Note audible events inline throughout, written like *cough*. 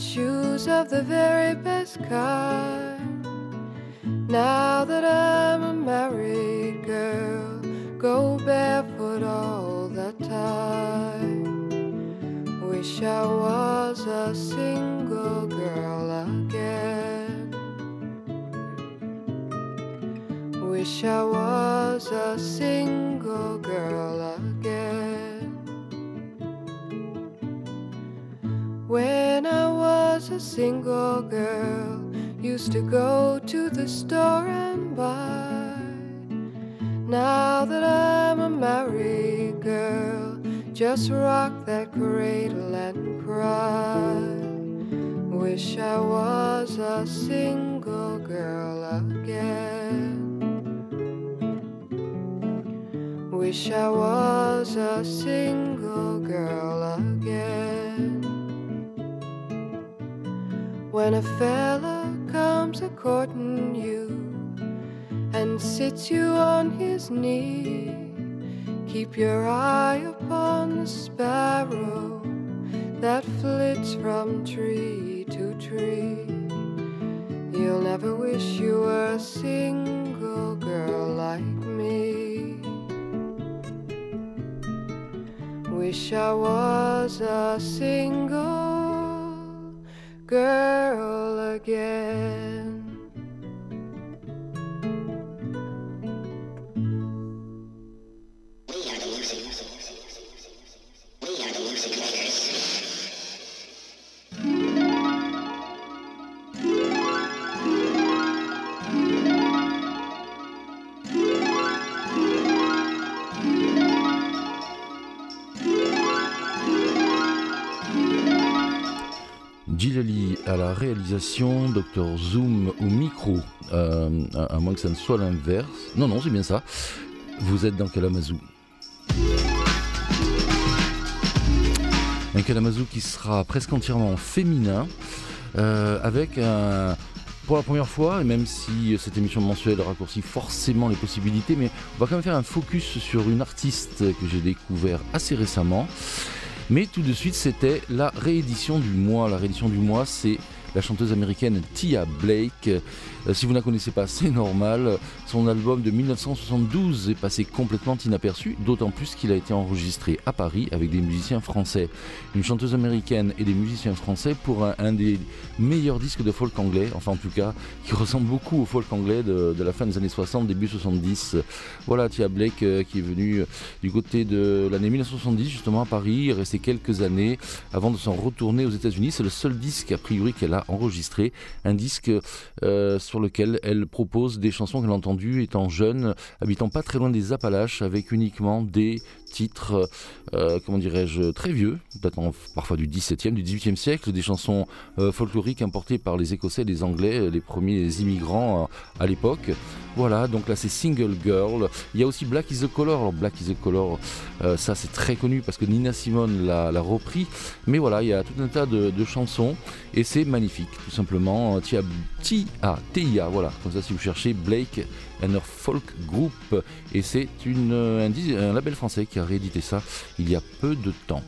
shoes of the very best kind. Now that I'm a married girl, go barefoot all the time. Wish I was a single girl again. Wish I was a single girl again. When I was a single girl, used to go to the store and buy. Now that I'm a married girl, just rock that cradle and cry. Wish I was a single girl again. Wish I was a single girl again. When a fella comes a courting you and sits you on his knee, keep your eye upon the sparrow that flits from tree to tree. You'll never wish you were a single girl like me. Wish I was a single girl again. Gilali à la réalisation, Dr Zoom au micro, euh, à, moins que ça ne soit l'inverse. Non, non, c'est bien ça. Vous êtes dans Kalamazoo. Un Kalamazoo qui sera presque entièrement féminin, euh, avec un, pour la première fois, et même si cette émission mensuelle raccourcit forcément les possibilités, mais on va quand même faire un focus sur une artiste que j'ai découvert assez récemment. Mais tout de suite, c'était la réédition du mois. La réédition du mois, c'est la chanteuse américaine Tia Blake. Euh, si vous ne la connaissez pas, c'est normal. Son album de 1972 est passé complètement inaperçu, d'autant plus qu'il a été enregistré à Paris avec des musiciens français. Une chanteuse américaine et des musiciens français pour un, des meilleurs disques de folk anglais, enfin en tout cas, qui ressemble beaucoup au folk anglais de, la fin des années 60, début 70. Voilà Tia Blake euh, qui est venue du côté de l'année 1970 justement à Paris, est restée quelques années avant de s'en retourner aux États-Unis. C'est le seul disque a priori qu'elle a enregistré, un disque euh, lequel elle propose des chansons qu'elle a entendues étant jeune, habitant pas très loin des Appalaches, avec uniquement des titres, euh, comment dirais-je, très vieux, datant parfois du XVIIe, du XVIIIe siècle, des chansons euh, folkloriques importées par les Écossais, les Anglais, les premiers immigrants à l'époque. Voilà, donc là c'est Single Girl. Il y a aussi Black is the Color. Alors Black is the Color, ça c'est très connu parce que Nina Simone l'a repris. Mais voilà, il y a tout un tas de, chansons et c'est magnifique, tout simplement. T-A-T-I-A, voilà, comme ça si vous cherchez Blake her Folk Group. Et c'est un, un label français qui a réédité ça il y a peu de temps.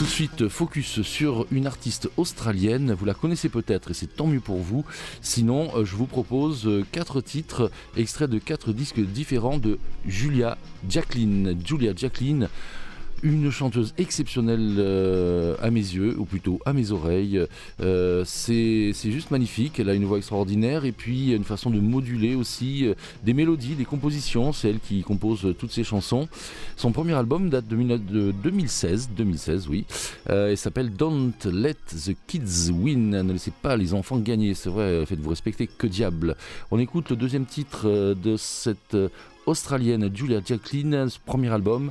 Tout de suite, focus sur une artiste australienne. Vous la connaissez peut-être et c'est tant mieux pour vous. Sinon, euh, je vous propose euh, quatre titres extraits de quatre disques différents de Julia Jacqueline. Julia Jacqueline une chanteuse exceptionnelle euh, à mes yeux, ou plutôt à mes oreilles. Euh, c'est juste magnifique, elle a une voix extraordinaire et puis une façon de moduler aussi euh, des mélodies, des compositions, c'est elle qui compose toutes ses chansons. Son premier album date de, 2016, 2016 oui, et s'appelle Don't Let the Kids Win, ne laissez pas les enfants gagner, c'est vrai, faites-vous respecter, que diable. On écoute le deuxième titre de cette australienne Julia Jacqueline, premier album,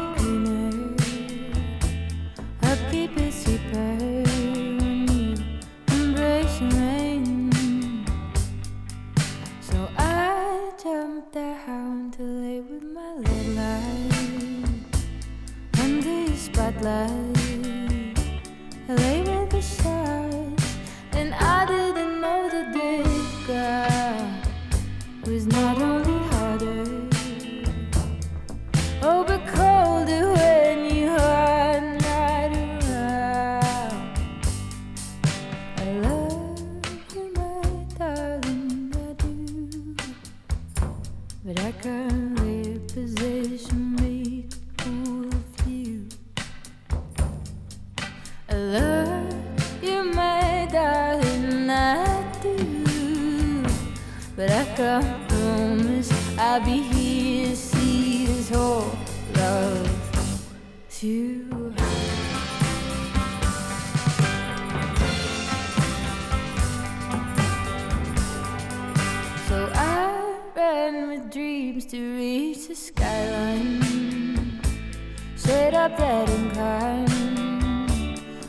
down to lay with my little light under the spotlight. Dreams to reach the skyline. Straight up that incline.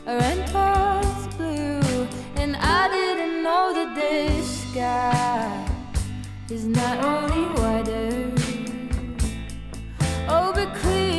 I ran towards blue, and I didn't know that this sky is not only wider, oh, but clear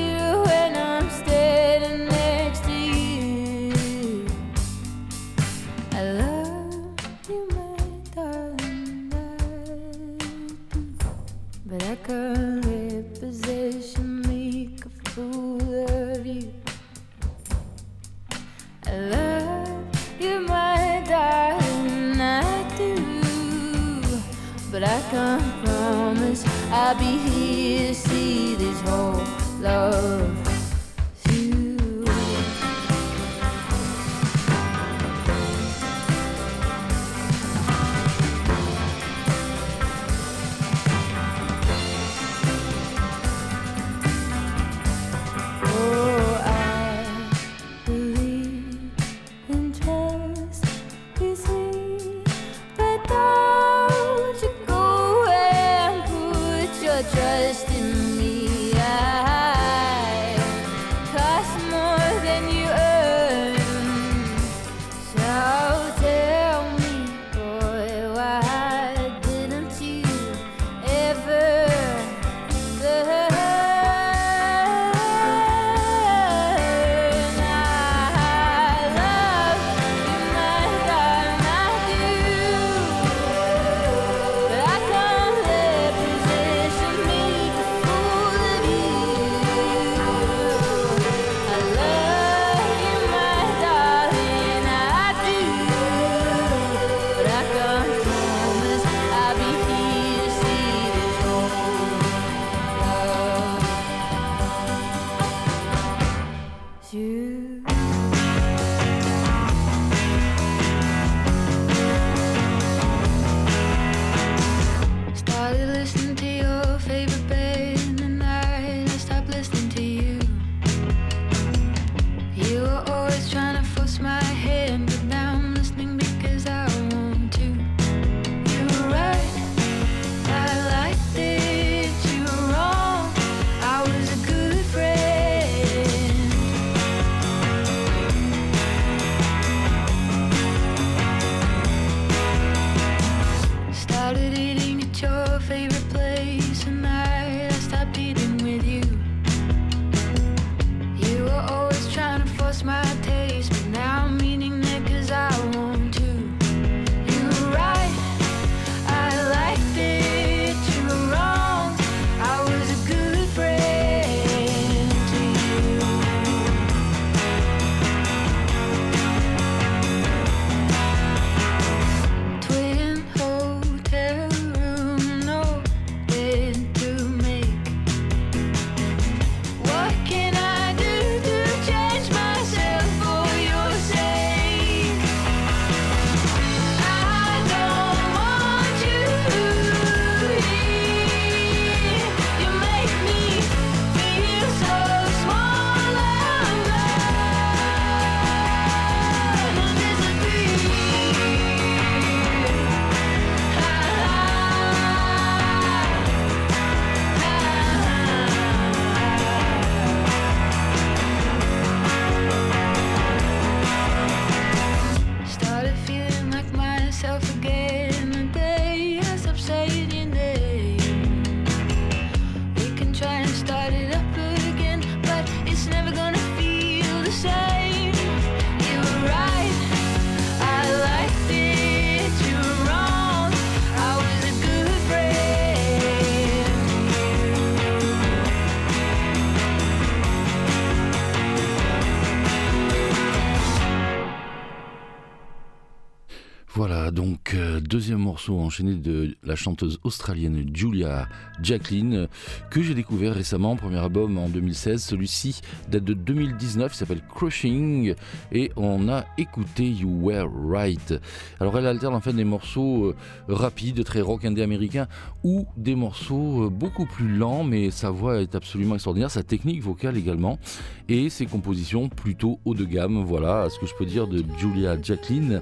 deuxième morceau enchaîné de la chanteuse australienne Julia Jacqueline, euh, que j'ai découvert récemment, premier album en 2016. Celui-ci date de 2019, il s'appelle Crushing, et on a écouté You Were Right. Alors elle alterne en fait des morceaux euh, rapides, très rock indé américain, ou des morceaux euh, beaucoup plus lents, mais sa voix est absolument extraordinaire, sa technique vocale également, et ses compositions plutôt haut de gamme. Voilà ce que je peux dire de Julia Jacqueline.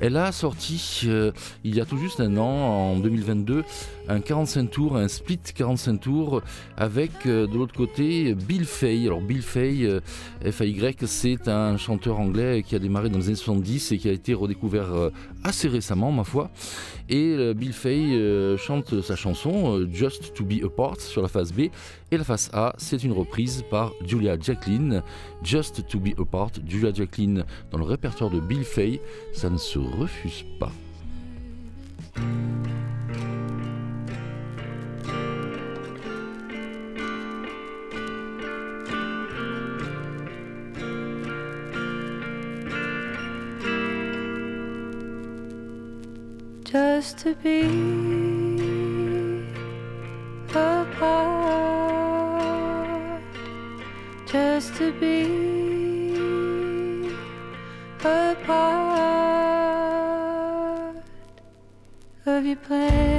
Elle a sorti il y a tout juste un an, en 2022, un 45 tours, un split 45 tours avec euh, de l'autre côté Bill Fay. Alors Bill Fay, euh, F-A-Y, c'est un chanteur anglais qui a démarré dans les années 70 et qui a été redécouvert euh, assez récemment, ma foi. Et Bill Fay chante sa chanson Just to Be Apart sur la face B. Et la face A, c'est une reprise par Julia Jacqueline. Just to Be Apart, Julia Jacqueline dans le répertoire de Bill Fay, ça ne se refuse pas. Just to be place.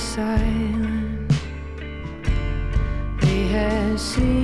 Silent. They have seen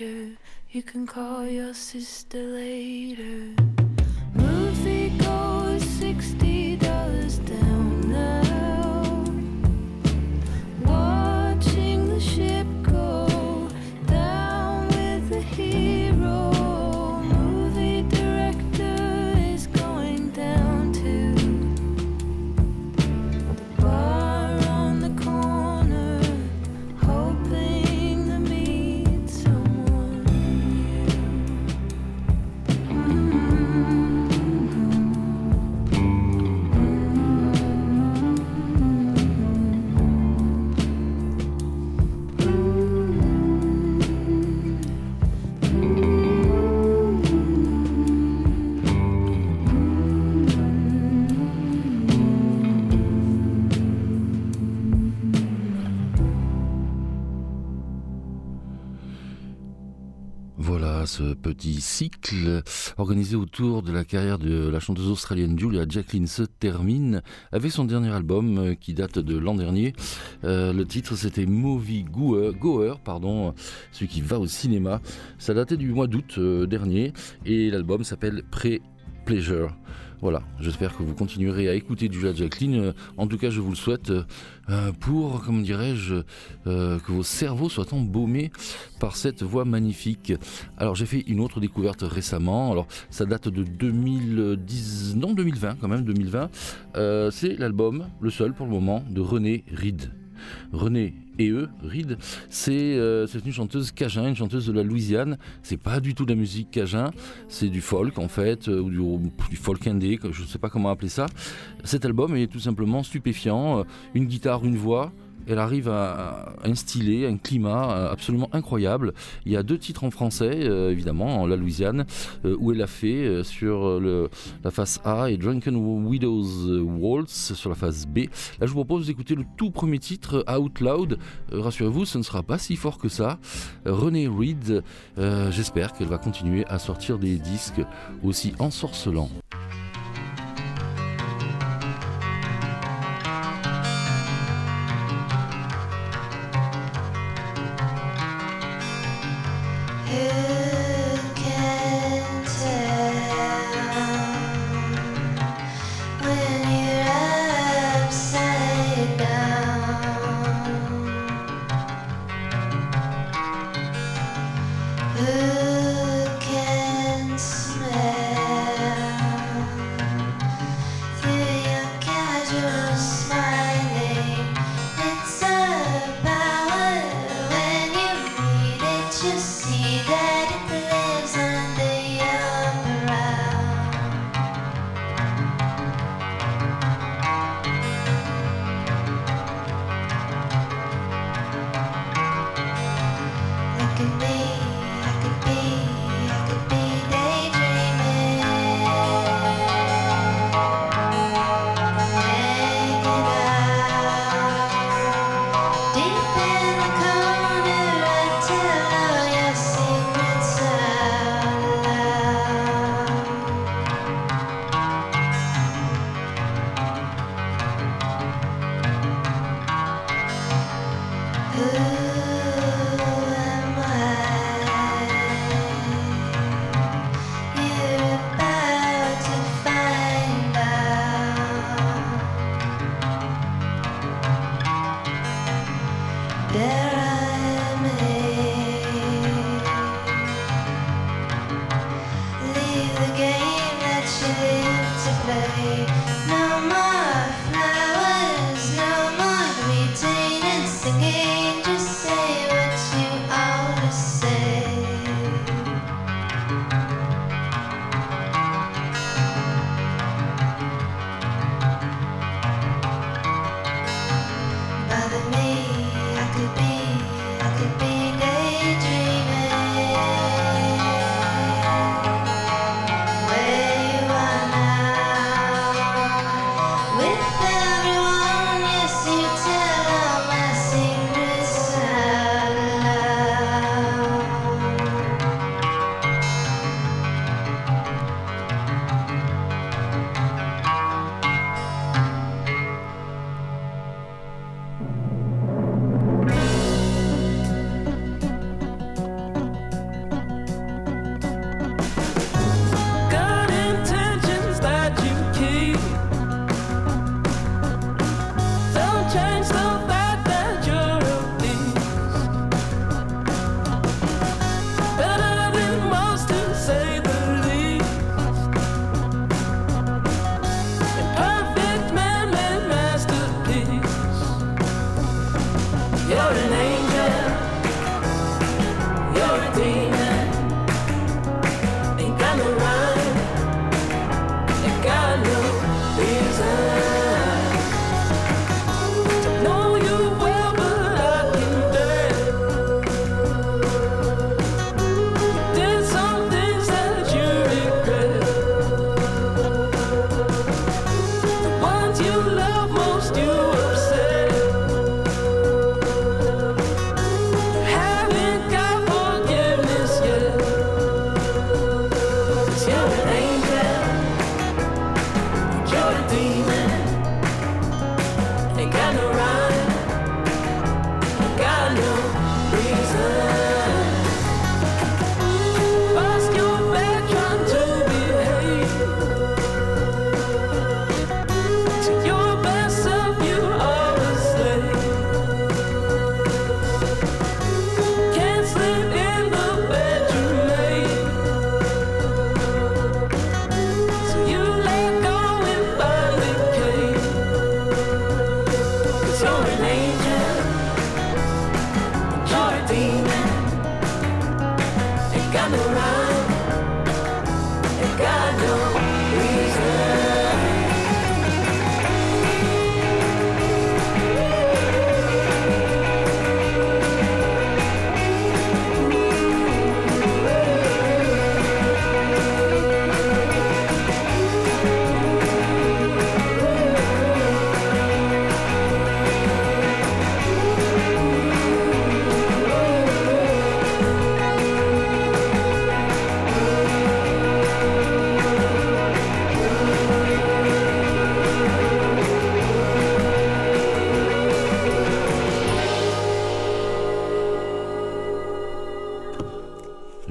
stranger, you can call your sister later. Movie goes sixty dollars down petit cycle organisé autour de la carrière de la chanteuse australienne Julia Jacqueline se termine avec son dernier album euh, qui date de l'an dernier. Euh, le titre c'était Movie Goer, Goer, pardon, celui qui va au cinéma. Ça datait du mois d'août euh, dernier et l'album s'appelle Pre-Pleasure. Voilà, j'espère que vous continuerez à écouter Julia Jacqueline. Euh, En tout cas, je vous le souhaite euh, euh, pour, comment dirais-je, que vos cerveaux soient embaumés par cette voix magnifique. Alors, j'ai fait une autre découverte récemment. Alors, ça date de 2010, non 2020 quand même, 2020. Euh, C'est l'album, le seul pour le moment, de René Reed. René et eux, Reed, c'est euh, c'est une chanteuse cajun, une chanteuse de la Louisiane. C'est pas du tout de la musique cajun, c'est du folk en fait, euh, ou du, folk indé, je ne sais pas comment appeler ça. Cet album est tout simplement stupéfiant. euh, Une guitare, une voix. Elle arrive à, instiller un climat euh, absolument incroyable. Il y a deux titres en français, euh, évidemment, en La Louisiane, euh, où elle a fait sur la face A et Drunken Widows Waltz sur la face B. Là, je vous propose d'écouter le tout premier titre, Out Loud. Rassurez-vous, ce ne sera pas si fort que ça. René Reed, j'espère qu'elle va continuer à sortir des disques aussi ensorcelants. Yeah.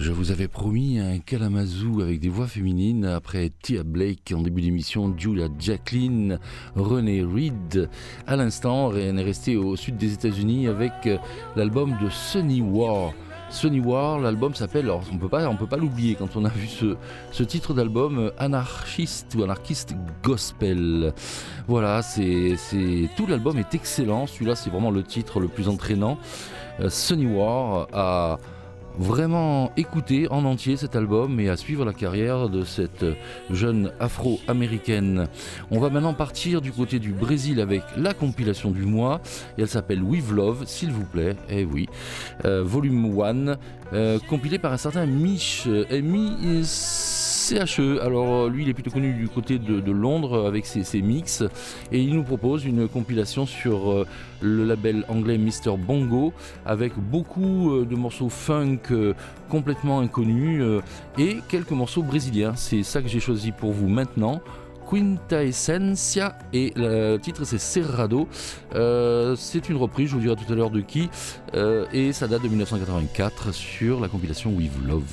Je vous avais promis un Kalamazoo avec des voix féminines après Tia Blake en début d'émission, Julia Jacqueline, René Reed. À l'instant, on est resté au sud des États-Unis avec euh, l'album de Sunny War. Sunny War, l'album s'appelle, alors on peut pas, on peut pas l'oublier quand on a vu ce, ce titre d'album, euh, anarchiste ou anarchiste gospel. Voilà, c'est, tout l'album est excellent. Celui-là, c'est vraiment le titre le plus entraînant. Euh, Sunny War a vraiment écouter en entier cet album et à suivre la carrière de cette jeune afro-américaine. On va maintenant partir du côté du Brésil avec la compilation du mois. Et elle s'appelle With Love, s'il vous plaît, eh oui, euh, volume 1, euh, compilé par un certain Mich, euh, M-I- CHE. Alors lui, il est plutôt connu du côté de, Londres avec ses, mix et il nous propose une compilation sur euh, le label anglais Mr Bongo avec beaucoup euh, de morceaux funk euh, complètement inconnus euh, et quelques morceaux brésiliens. C'est ça que j'ai choisi pour vous maintenant. Quinta Essencia et le titre c'est Cerrado. Euh, c'est une reprise, je vous dirai tout à l'heure de qui, euh, et ça date de 1984 sur la compilation With Love.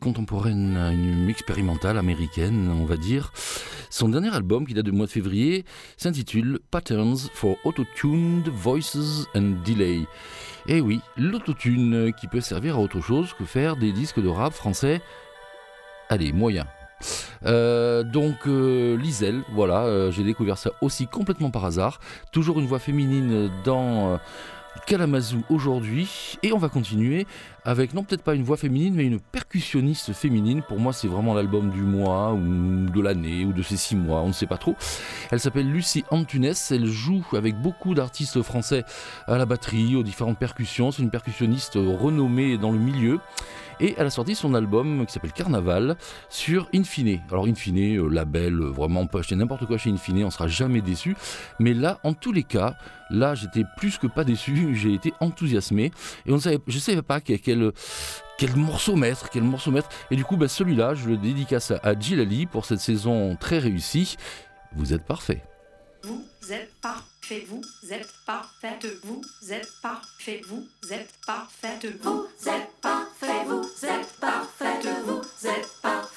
Contemporaine, une expérimentale américaine, on va dire. Son dernier album, qui date du mois de février, s'intitule Patterns for Auto-Tuned Voices and Delay. Et oui, l'autotune qui peut servir à autre chose que faire des disques de rap français. Allez, moyen. Euh, donc euh, voilà, euh, j'ai découvert ça aussi complètement par hasard. Toujours une voix féminine dans euh, Kalamazoo aujourd'hui. Et on va continuer avec, non peut-être pas une voix féminine, mais une percussionniste féminine. Pour moi, c'est vraiment l'album du mois, ou de l'année, ou de ces six mois, on ne sait pas trop. Elle s'appelle Lucie Antunes. Elle joue avec beaucoup d'artistes français à la batterie, aux différentes percussions. C'est une percussionniste renommée dans le milieu. Et elle a sorti son album qui s'appelle Carnaval sur Infine. Alors Infine, euh, label, euh, vraiment on peut acheter n'importe quoi chez Infine, on sera jamais déçu. Mais là, en tous les cas, là j'étais plus que pas déçu, *laughs* j'ai été enthousiasmé. Et on ne savait, je ne savais pas quel, quel, morceau mettre, quel morceau mettre. Et du coup, bah, celui-là, je le dédicace à Gilali pour cette saison très réussie. Vous êtes parfait. Vous êtes parfait, vous êtes parfaite, vous êtes parfait, vous êtes parfaite, vous êtes parfait, vous êtes parfaite, vous êtes parfait,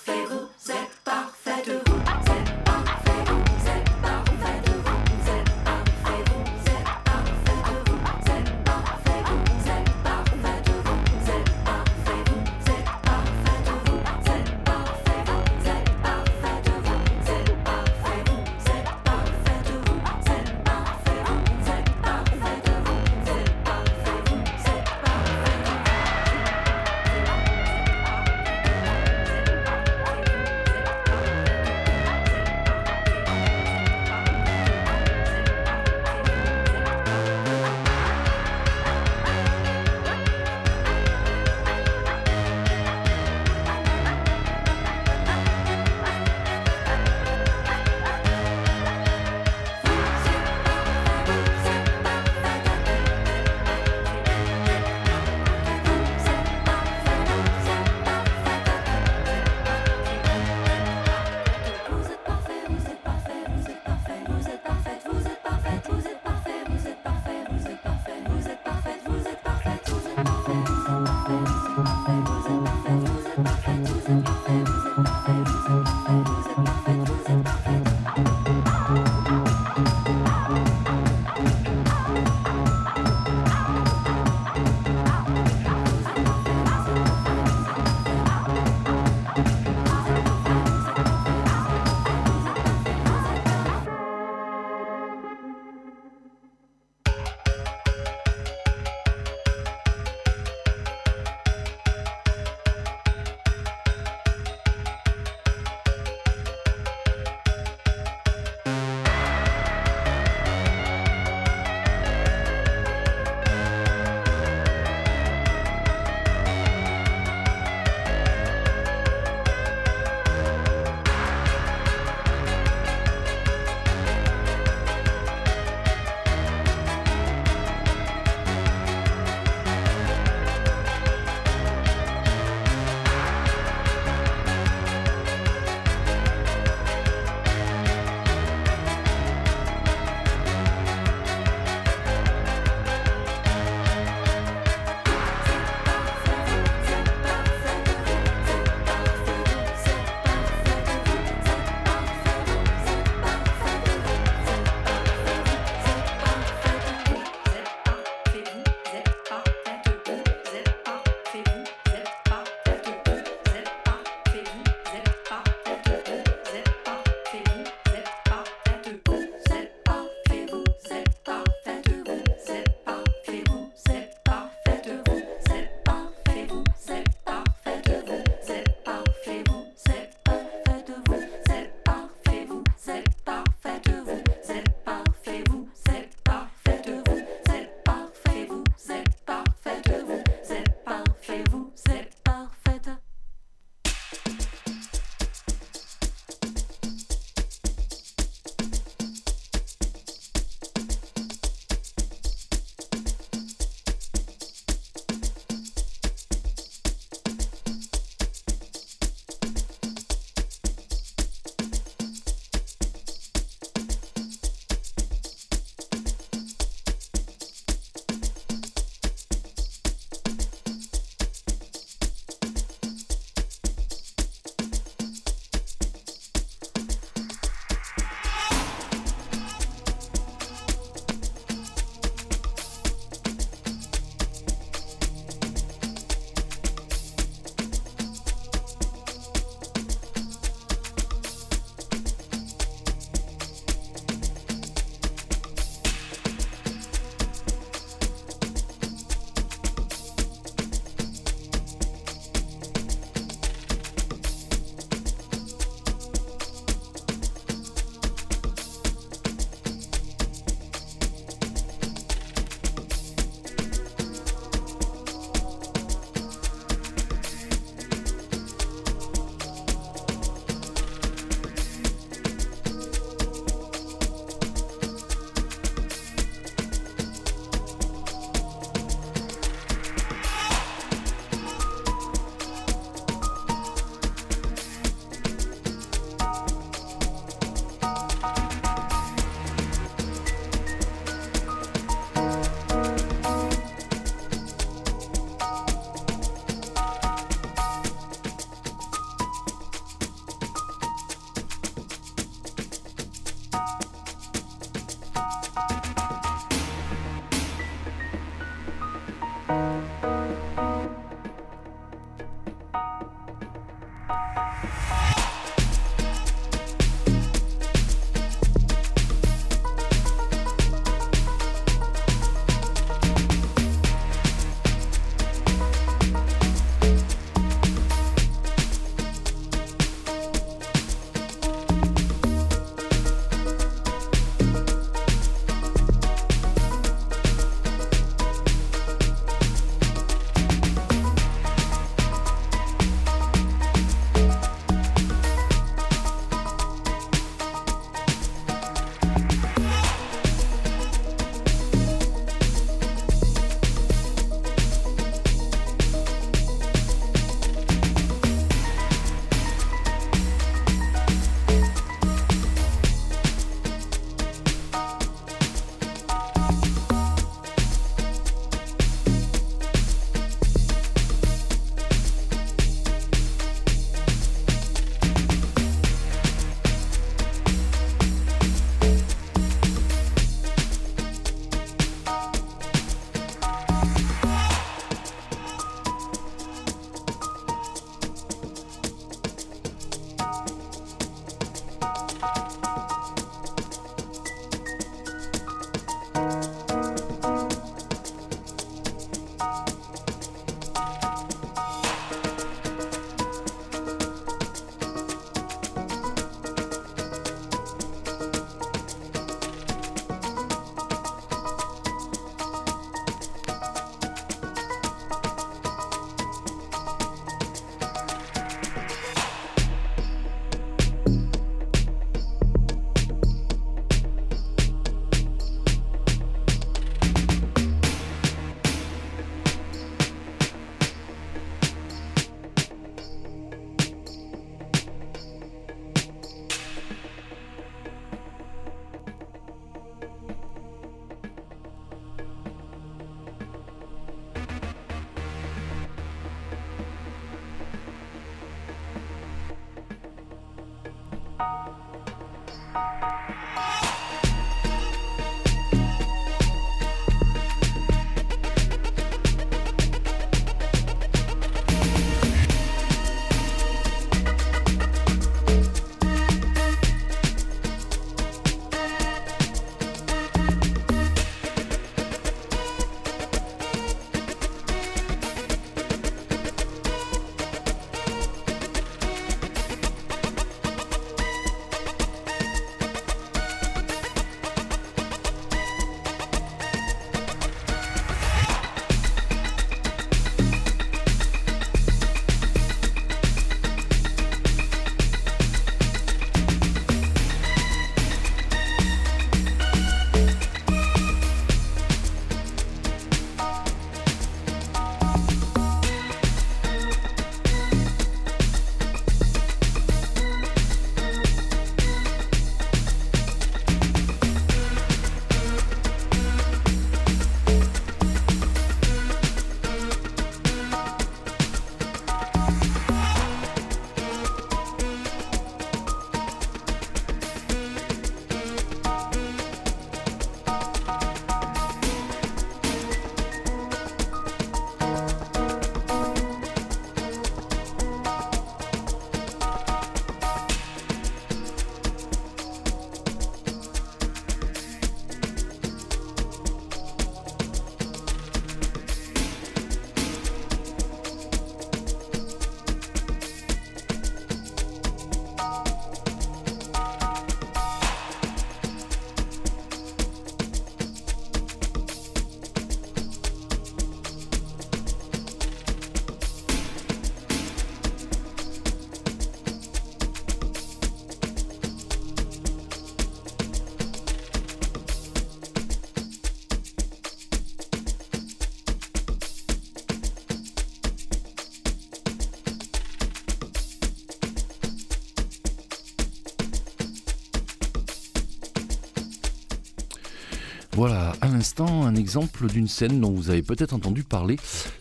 Voilà, à l'instant, un exemple d'une scène dont vous avez peut-être entendu parler,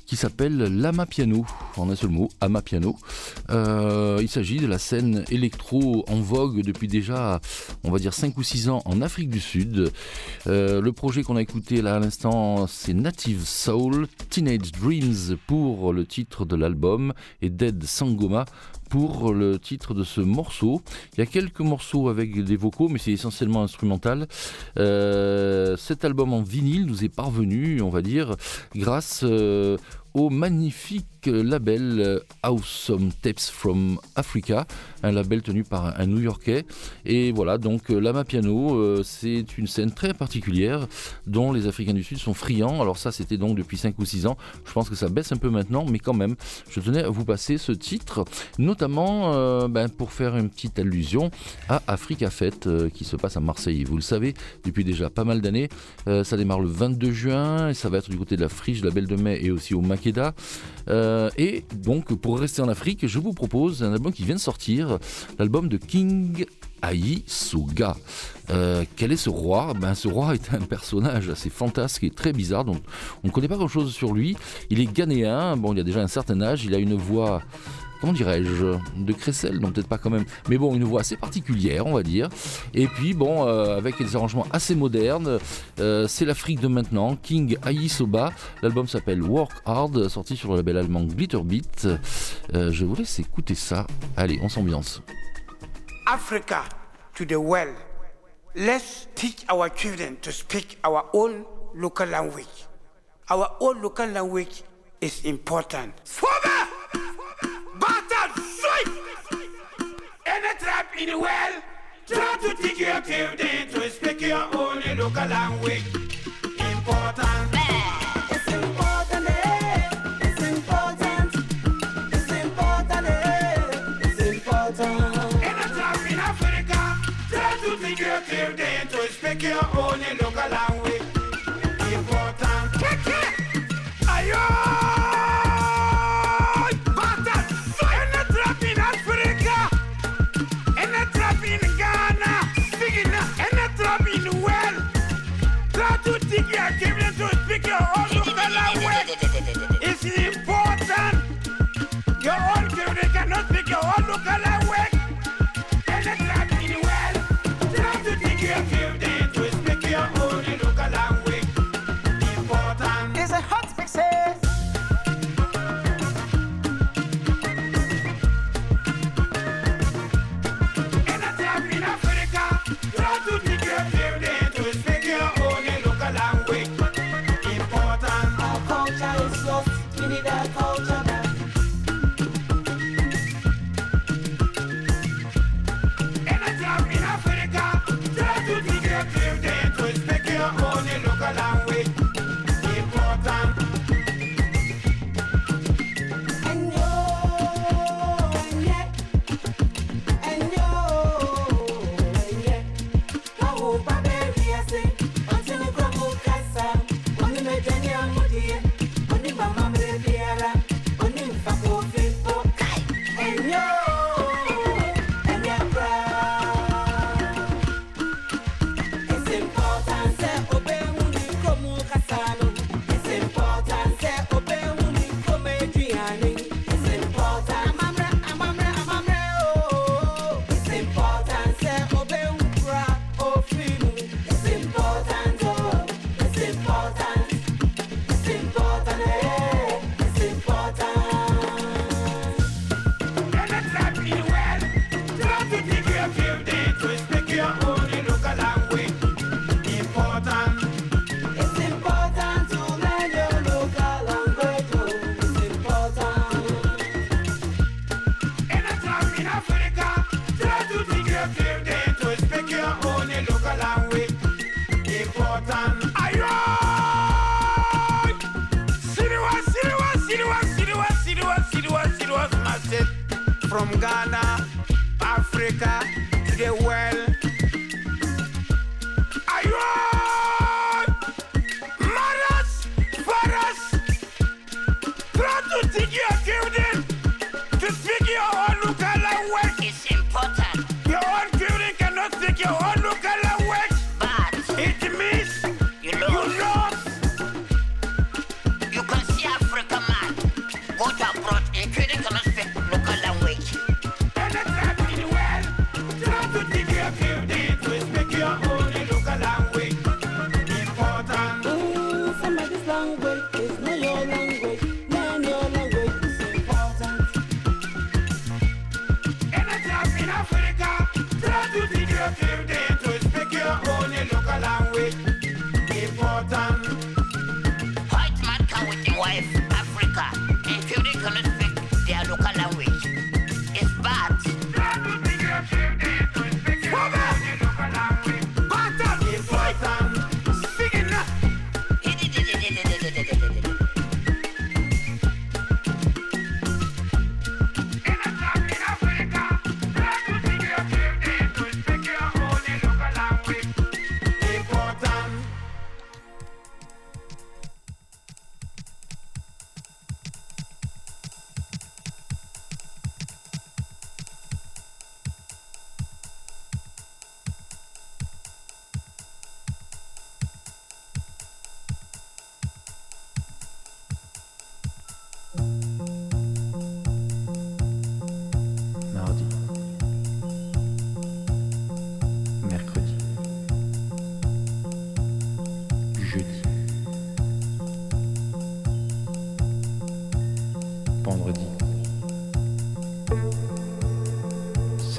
qui s'appelle l'Ama Piano, en un seul mot, Ama Piano. Euh, il s'agit de la scène électro en vogue depuis déjà, on va dire, 5 ou 6 ans en Afrique du Sud. Euh, le projet qu'on a écouté là à l'instant, c'est Native Soul, Teenage Dreams pour le titre de l'album et Dead Sangoma pour le titre de ce morceau. Il y a quelques morceaux avec des vocaux, mais c'est essentiellement instrumental. Euh, cet album en vinyle nous est parvenu, on va dire, grâce euh, au magnifique label euh, Awesome Tapes from Africa, un label tenu par un New-Yorkais. Et voilà, donc euh, Lama Piano, euh, c'est une scène très particulière dont les Africains du Sud sont friands. Alors ça, c'était donc depuis 5 ou 6 ans. Je pense que ça baisse un peu maintenant, mais quand même, je tenais à vous passer ce titre, notamment euh, ben, pour faire une petite allusion à Africa Fête euh, qui se passe à Marseille. Vous le savez, depuis déjà pas mal d'années, euh, ça démarre le 22 juin et ça va être du côté de la Friche, la Belle de Mai et aussi au Euh, et donc, pour rester en Afrique, je vous propose un album qui vient de sortir, l'album de King Ayi Soga. Euh, quel est ce roi? Ben, Ce roi est un personnage assez fantasque et très bizarre, donc on ne connaît pas grand-chose sur lui. Il est ghanéen, bon, il a déjà un certain âge, il a une voix comment dirais-je, de crécelle, non peut-être pas quand même, mais bon, une voix assez particulière, on va dire. Et puis bon, euh, avec des arrangements assez modernes, euh, c'est l'Afrique de maintenant, King Ayisoba. L'album s'appelle Work Hard, sorti sur le label allemand Glitterbeat. Euh, je vous laisse écouter ça. Allez, on s'ambiance. Africa to the world. Let's teach our children to speak our own local language. Our own local language is important. In the world, try to teach your children to speak your own local language. Important.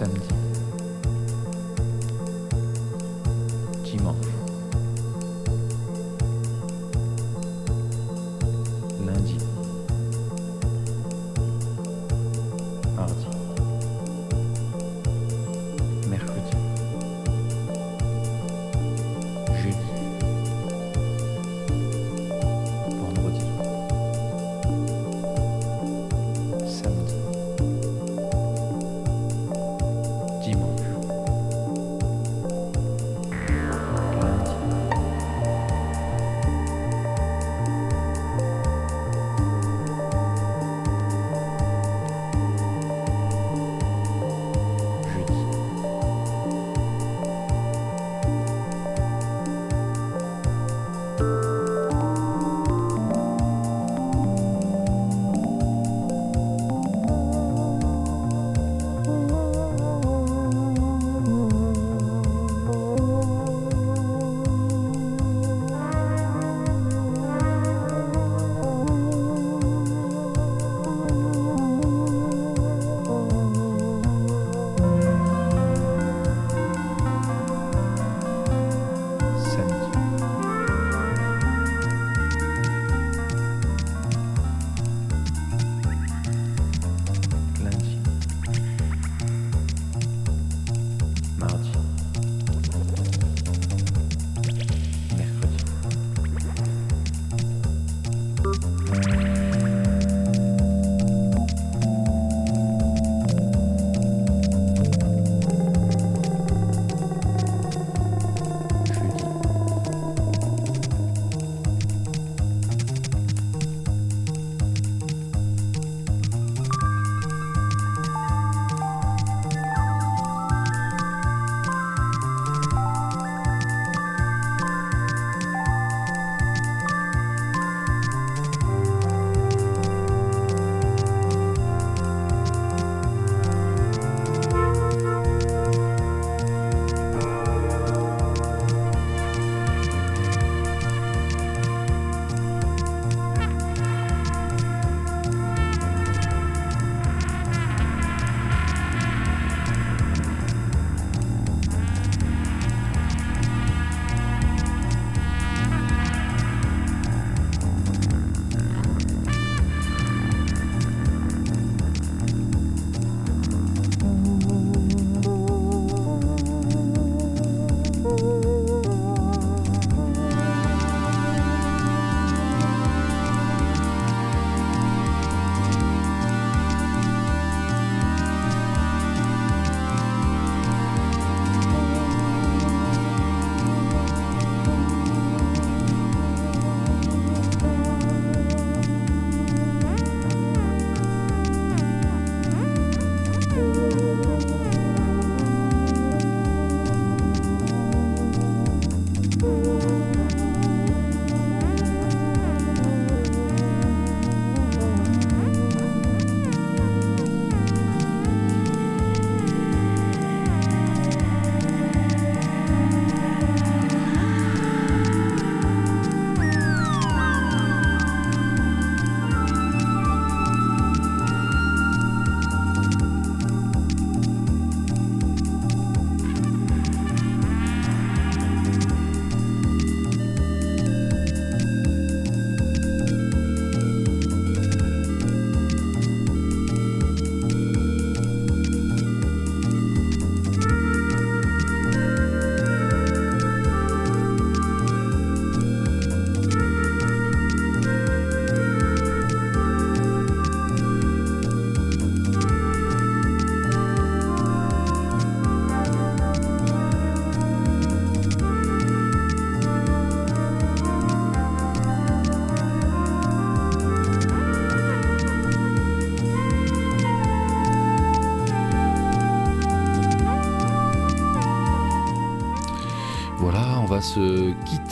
Prozent.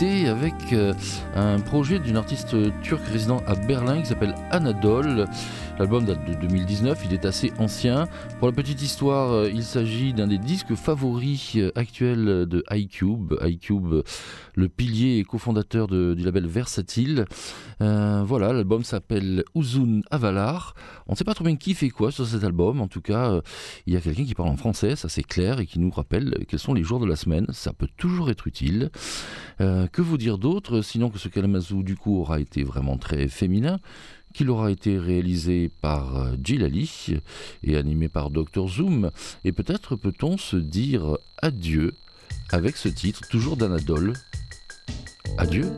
Avec euh, un projet d'une artiste turque résidant à Berlin qui s'appelle Anadol. L'album date de 2019, il est assez ancien. Pour la petite histoire, euh, il s'agit d'un des disques favoris euh, actuels de iCube. iCube, le pilier et cofondateur du label Versatile. Euh, voilà, l'album s'appelle Uzun Avalar. On ne sait pas trop bien qui fait quoi sur cet album. En tout cas, il y a quelqu'un qui parle en français, ça c'est clair, et qui nous rappelle quels sont les jours de la semaine. Ça peut toujours être utile. Que vous dire d'autre, sinon que ce Kalamazoo du coup aura été vraiment très féminin qu'il aura été réalisé par euh, Gilali et animé par Dr Zoom. Et peut-être peut-on se dire adieu avec ce titre, toujours d'Anadol. Adieu,